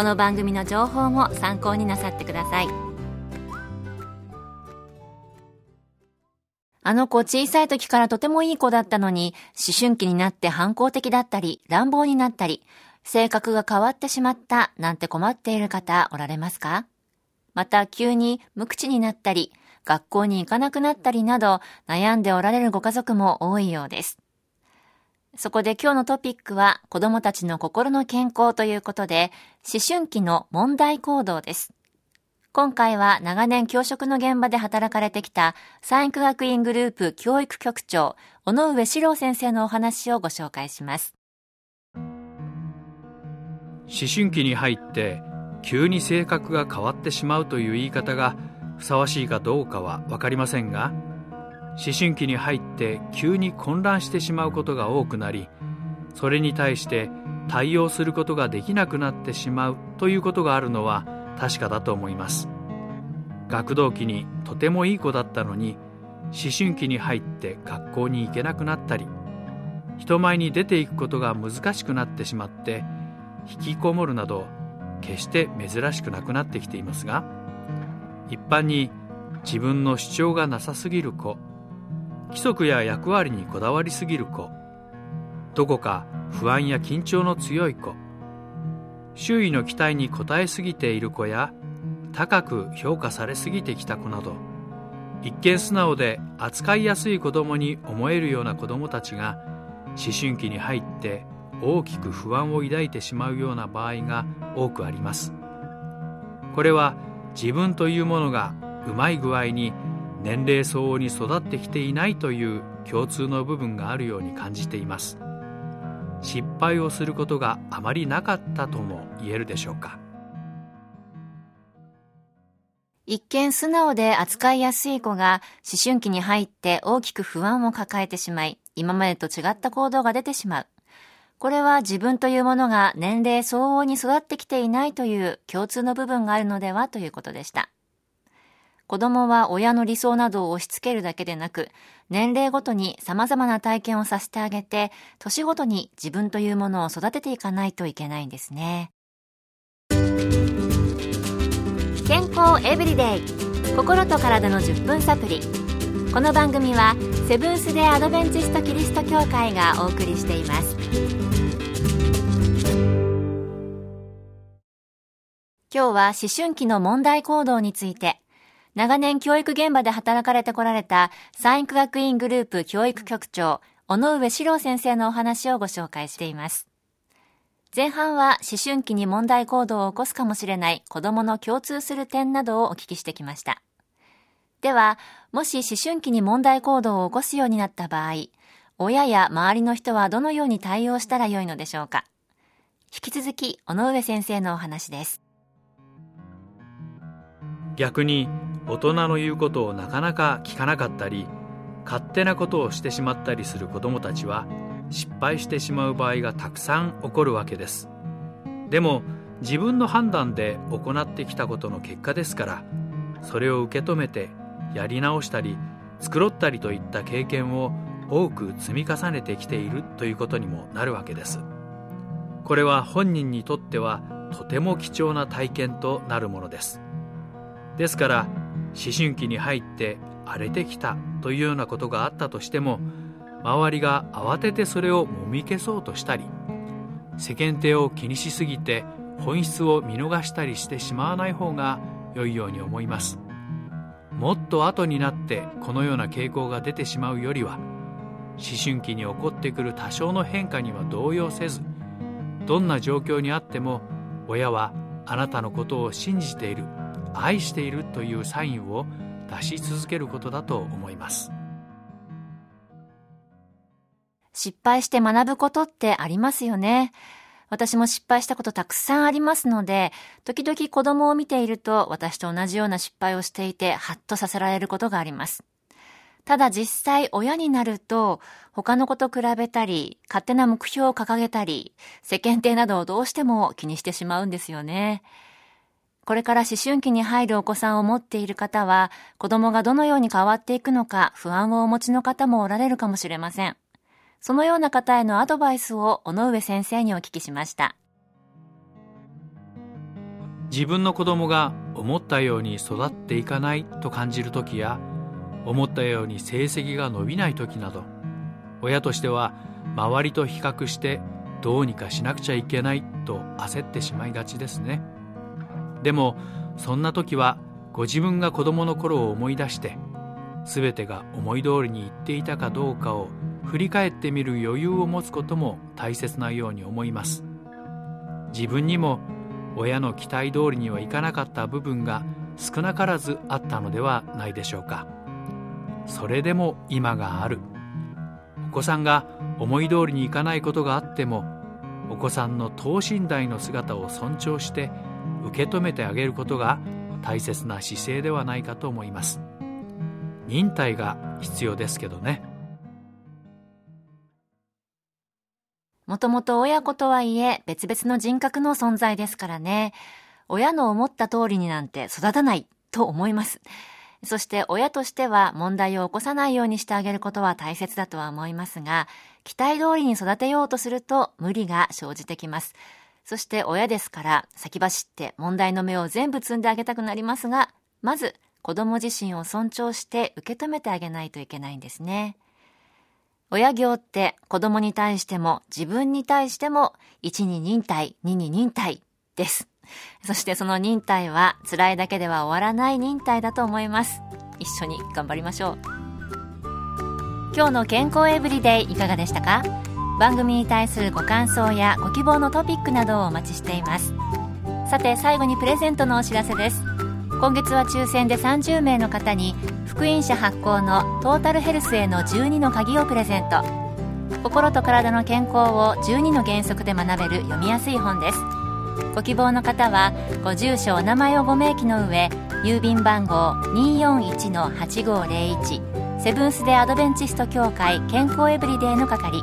この番組の情報も参考になさってくださいあの子小さい時からとてもいい子だったのに思春期になって反抗的だったり乱暴になったり性格が変わってしまったなんて困っている方おられますか？また急に無口になったり学校に行かなくなったりなど悩んでおられるご家族も多いようです。そこで今日のトピックは子供たちの心の健康ということで思春期の問題行動です。今回は長年教職の現場で働かれてきた産育学院グループ教育局長尾上史郎先生のお話をご紹介します。思春期に入って急に性格が変わってしまうという言い方がふさわしいかどうかは分かりませんが思春期に入って急に混乱してしまうことが多くなりそれに対して対応することができなくなってしまうということがあるのは確かだと思います。学童期にとてもいい子だったのに思春期に入って学校に行けなくなったり人前に出ていくことが難しくなってしまって引きこもるなど決して珍しくなくなってきていますが一般に自分の主張がなさすぎる子規則や役割にこだわりすぎる子。どこか不安や緊張の強い子。周囲の期待に応えすぎている子や高く評価されすぎてきた子など一見素直で扱いやすい子供に思えるような子供たちが思春期に入って大きく不安を抱いてしまうような場合が多くあります。これは自分というものがうまい具合に年齢相応に育ってきていないという共通の部分があるように感じています。失敗をすることがあまりなかったとも言えるでしょうか。一見素直で扱いやすい子が思春期に入って大きく不安を抱えてしまい今までと違った行動が出てしまう。これは自分というものが年齢相応に育ってきていないという共通の部分があるのではということでした。子供は親の理想などを押し付けるだけでなく、年齢ごとに様々な体験をさせてあげて、年ごとに自分というものを育てていかないといけないんですね。健康エブリデイ心と体の10分サプリこの番組はセブンス・デ・アドベンチスト・キリスト教会がお送りしています今日は思春期の問題行動について長年教育現場で働かれてこられた産育学院グループ教育局長尾上史郎先生のお話をご紹介しています。前半は思春期に問題行動を起こすかもしれない子供の共通する点などをお聞きしてきました。では、もし思春期に問題行動を起こすようになった場合、親や周りの人はどのように対応したらよいのでしょうか。引き続き、尾上先生のお話です。逆に、大人の言うことをなかなか聞かなかったり、勝手なことをしてしまったりする子供たちは、失敗してしまう場合がたくさん起こるわけです。でも、自分の判断で行ってきたことの結果ですから、それを受け止めてやり直したり繕ったりといった経験を多く積み重ねてきているということにもなるわけですこれは本人にとってはとても貴重な体験となるものですですから思春期に入って荒れてきたというようなことがあったとしても周りが慌ててそれをもみ消そうとしたり世間体を気にしすぎて本質を見逃したりしてしまわない方が良いように思います。もっと後になってこのような傾向が出てしまうよりは思春期に起こってくる多少の変化には動揺せずどんな状況にあっても親はあなたのことを信じている。愛しているというサインを出し続けることだと思います失敗して学ぶことってありますよね私も失敗したことたくさんありますので、時々子供を見ていると私と同じような失敗をしていて、ハッとさせられることがあります。ただ実際親になると、他の子と比べたり、勝手な目標を掲げたり、世間体などをどうしても気にしてしまうんですよね。これから思春期に入るお子さんを持っている方は、子供がどのように変わっていくのか不安をお持ちの方もおられるかもしれません。そのような方へのアドバイスを尾上先生にお聞きしました自分の子供が思ったように育っていかないと感じる時や思ったように成績が伸びない時など親としては周りと比較してどうにかしなくちゃいけないと焦ってしまいがちですねでもそんな時はご自分が子供の頃を思い出して全てが思い通りにいっていたかどうかを振り返ってみる余裕を持つことも大切なように思います。自分にも親の期待通りにはいかなかった部分が少なからずあったのではないでしょうか。それでも今がある。お子さんが思い通りにいかないことがあってもお子さんの等身大の姿を尊重して受け止めてあげることが大切な姿勢ではないかと思います忍耐が必要ですけどねもともと親子とはいえ別々の人格の存在ですからね。親の思った通りになんて育たないと思います。そして親としては問題を起こさないようにしてあげることは大切だとは思いますが、期待通りに育てようとすると無理が生じてきます。そして親ですから先走って問題の芽を全部摘んであげたくなりますが、まず子供自身を尊重して受け止めてあげないといけないんですね。親行って子供に対しても自分に対しても1に忍耐、2に忍耐です。そしてその忍耐は辛いだけでは終わらない忍耐だと思います。一緒に頑張りましょう。今日の健康エブリデイいかがでしたか？番組に対するご感想やご希望のトピックなどをお待ちしています。さて最後にプレゼントのお知らせです。今月は抽選で30名の方に福音社発行のトータルヘルスへの12の鍵をプレゼント心と体の健康を12の原則で学べる読みやすい本ですご希望の方はご住所お名前をご明記の上郵便番号241-8501セブンス・デ・アドベンチスト協会健康エブリデイの係